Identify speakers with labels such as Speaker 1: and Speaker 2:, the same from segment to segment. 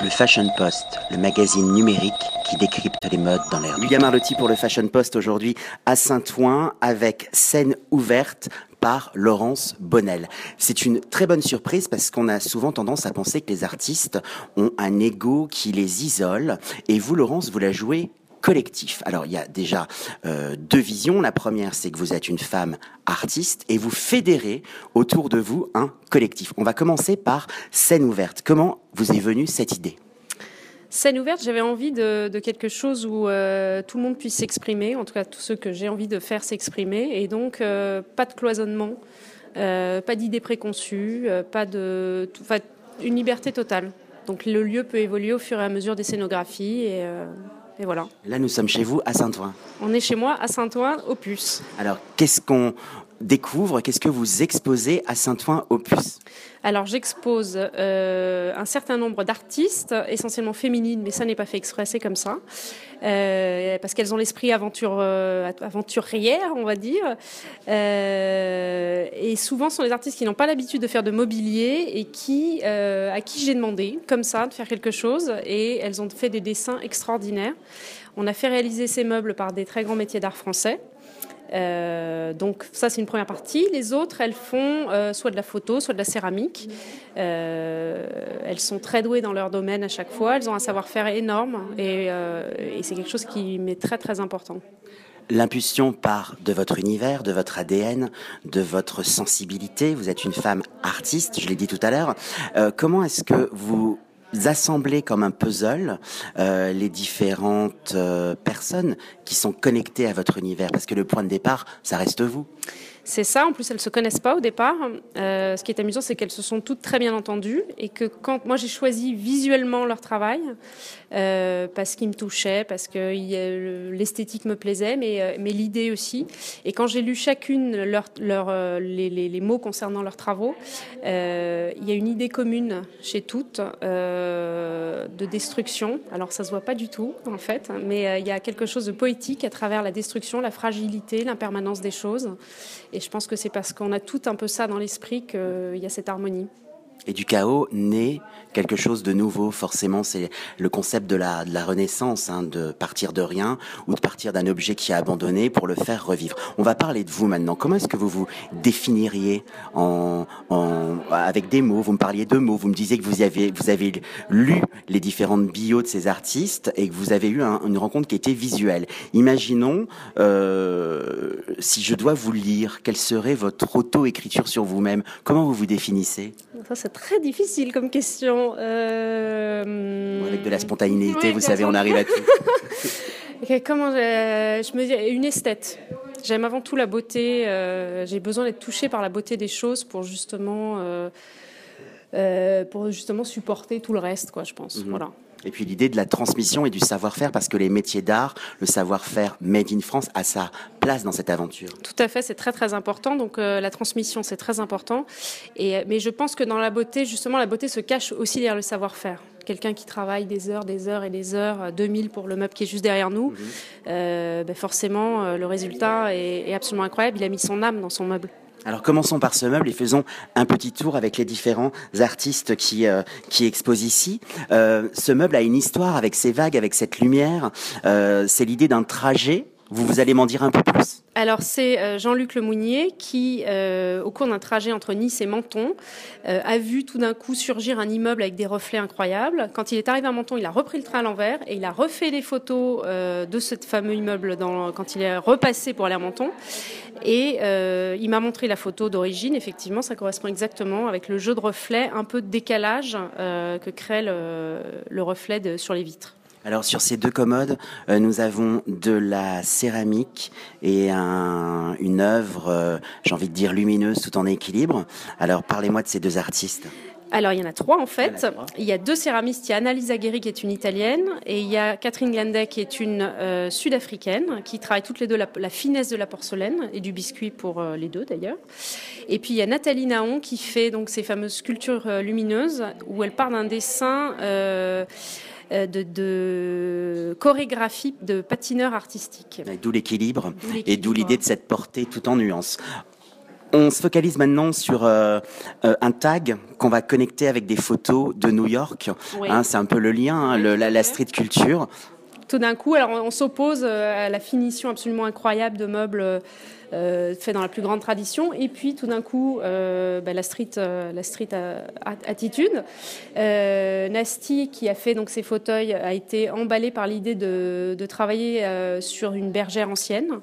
Speaker 1: Le Fashion Post, le magazine numérique qui décrypte les modes dans l'air. William Arlotti pour le Fashion Post aujourd'hui à Saint-Ouen avec scène ouverte par Laurence Bonnel. C'est une très bonne surprise parce qu'on a souvent tendance à penser que les artistes ont un ego qui les isole et vous Laurence, vous la jouez collectif. Alors il y a déjà euh, deux visions. La première, c'est que vous êtes une femme artiste et vous fédérez autour de vous un collectif. On va commencer par scène ouverte. Comment vous est venue cette idée?
Speaker 2: Scène ouverte, j'avais envie de, quelque chose où euh, tout le monde puisse s'exprimer, en tout cas tous ceux que j'ai envie de faire s'exprimer, et donc euh, pas de cloisonnement, pas d'idées préconçues, pas de, une liberté totale. Donc le lieu peut évoluer au fur et à mesure des scénographies et et voilà.
Speaker 1: Là, nous sommes chez vous à Saint-Ouen.
Speaker 2: On est chez moi à Saint-Ouen, Opus.
Speaker 1: Alors, qu'est-ce qu'on découvre Qu'est-ce que vous exposez à Saint-Ouen Opus
Speaker 2: alors j'expose euh, un certain nombre d'artistes, essentiellement féminines, mais ça n'est pas fait exprès, c'est comme ça, euh, parce qu'elles ont l'esprit aventure, euh, aventurière, on va dire. et souvent, ce sont des artistes qui n'ont pas l'habitude de faire de mobilier et qui, à qui j'ai demandé, comme ça, de faire quelque chose, et elles ont fait des dessins extraordinaires. On a fait réaliser ces meubles par des très grands métiers d'art français. Euh, donc ça c'est une première partie. Les autres, elles font euh, soit de la photo, soit de la céramique. Euh, elles sont très douées dans leur domaine à chaque fois. Elles ont un savoir-faire énorme et, et c'est quelque chose qui m'est très très important.
Speaker 1: L'impulsion part de votre univers, de votre ADN, de votre sensibilité. Vous êtes une femme artiste, je l'ai dit tout à l'heure. comment est-ce que vous assembler comme un puzzle euh, les différentes euh, personnes qui sont connectées à votre univers Parce que le point de départ, ça reste vous.
Speaker 2: C'est ça, en plus elles se connaissent pas au départ. Euh, ce qui est amusant, c'est qu'elles se sont toutes très bien entendues et que quand moi j'ai choisi visuellement leur travail, euh, parce qu'il me touchait, parce que l'esthétique me plaisait, mais, euh, mais l'idée aussi. Et quand j'ai lu chacune leur, les, mots concernant leurs travaux, il y a une idée commune chez toutes de destruction. Alors ça se voit pas du tout en fait, mais il y a quelque chose de poétique à travers la destruction, la fragilité, l'impermanence des choses. Je pense que c'est parce qu'on a tout un peu ça dans l'esprit qu'il y a cette harmonie.
Speaker 1: Et du chaos naît quelque chose de nouveau. Forcément, c'est le concept de la, renaissance, hein, de partir de rien ou de partir d'un objet qui est abandonné pour le faire revivre. On va parler de vous maintenant. Comment est-ce que vous vous définiriez avec des mots? Vous me parliez de mots. Vous me disiez que vous avez, lu les différentes bios de ces artistes et que vous avez eu une rencontre qui était visuelle. Imaginons euh, si je dois vous lire, quelle serait votre auto-écriture sur vous-même? Comment vous vous définissez?
Speaker 2: Très difficile comme question.
Speaker 1: Euh... Avec de la spontanéité, vous savez, on arrive à tout.
Speaker 2: comment je, me dis une esthète. J'aime avant tout la beauté. Euh, j'ai besoin d'être touchée par la beauté des choses pour justement, euh, euh, pour justement supporter tout le reste, quoi. Je pense. Mhm. Voilà.
Speaker 1: Et puis l'idée de la transmission et du savoir-faire, parce que les métiers d'art, le savoir-faire made in France a sa place dans cette aventure.
Speaker 2: Tout à fait, c'est très très important. Donc euh, la transmission, c'est très important. Et, euh, mais je pense que dans la beauté, justement, la beauté se cache aussi derrière le savoir-faire. Quelqu'un qui travaille des heures, des heures et des heures, 2000 euh, pour le meuble qui est juste derrière nous, mhm. ben forcément, le résultat est absolument incroyable. Il a mis son âme dans son meuble.
Speaker 1: Alors commençons par ce meuble et faisons un petit tour avec les différents artistes qui, euh, qui exposent ici. Euh, ce meuble a une histoire avec ses vagues, avec cette lumière. Euh, c'est l'idée d'un trajet. Vous, vous allez m'en dire un peu plus
Speaker 2: alors c'est euh, Jean-Luc Lemounier qui, euh, au cours d'un trajet entre Nice et Menton, euh, a vu tout d'un coup surgir un immeuble avec des reflets incroyables. Quand il est arrivé à Menton, il a repris le train à l'envers et il a refait des photos de ce fameux immeuble dans, quand il est repassé pour aller à Menton. Et il m'a montré la photo d'origine. Effectivement, ça correspond exactement avec le jeu de reflets, un peu de décalage que crée le, reflet sur les vitres.
Speaker 1: Alors sur ces deux commodes, euh, nous avons de la céramique et une œuvre, euh, j'ai envie de dire lumineuse, tout en équilibre. Alors parlez-moi de ces deux artistes.
Speaker 2: Alors, il y en a trois en fait. Il y a, deux céramistes. Il y a Annalisa Guerri qui est une italienne et il y a Catherine Glandet qui est une euh, sud-africaine qui travaille toutes les deux la, finesse de la porcelaine et du biscuit pour les deux d'ailleurs. Et puis il y a Nathalie Naon qui fait donc ces fameuses sculptures lumineuses où elle part d'un dessin euh, de, chorégraphie de patineur artistique.
Speaker 1: D'où l'équilibre et d'où l'idée de cette portée tout en nuances. On se focalise maintenant sur euh, euh, un tag qu'on va connecter avec des photos de New York. Hein, c'est un peu le lien, hein, la, street culture.
Speaker 2: Tout d'un coup, alors on, s'oppose euh, à la finition absolument incroyable de meubles faits dans la plus grande tradition, et puis tout d'un coup, bah, la street, la street attitude. Nasty, qui a fait donc ces fauteuils, a été emballé par l'idée de, de, travailler sur une bergère ancienne.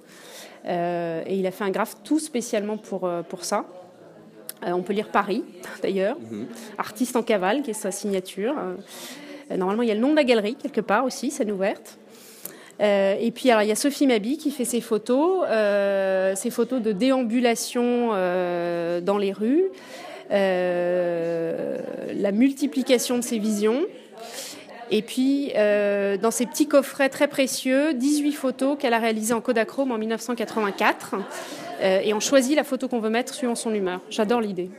Speaker 2: Euh, et il a fait un graphe tout spécialement pour, euh, pour ça. Euh, on peut lire Paris, d'ailleurs. Mhm. Artiste en cavale, qui est sa signature. Normalement, il y a le nom de la galerie, quelque part aussi, scène ouverte. et puis, alors, il y a Sophie Mabi qui fait ses photos, ses photos de déambulation dans les rues, la multiplication de ses visions. Et puis, euh, dans ces petits coffrets très précieux, 18 photos qu'elle a réalisées en Kodachrome en 1984. Euh, et on choisit la photo qu'on veut mettre suivant son humeur. J'adore l'idée.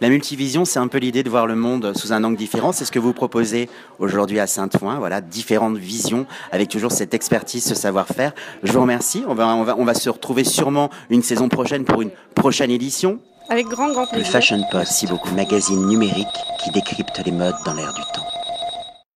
Speaker 1: La multivision, c'est un peu l'idée de voir le monde sous un angle différent. C'est ce que vous proposez aujourd'hui à Saint-Ouen. Voilà, différentes visions avec toujours cette expertise, ce savoir-faire. Je vous remercie. On va, on va, on va se retrouver sûrement une saison prochaine pour une prochaine édition.
Speaker 2: Avec grand, grand plaisir.
Speaker 1: Le Fashion Post, si beaucoup, magazine numérique qui décrypte les modes dans l'air du temps.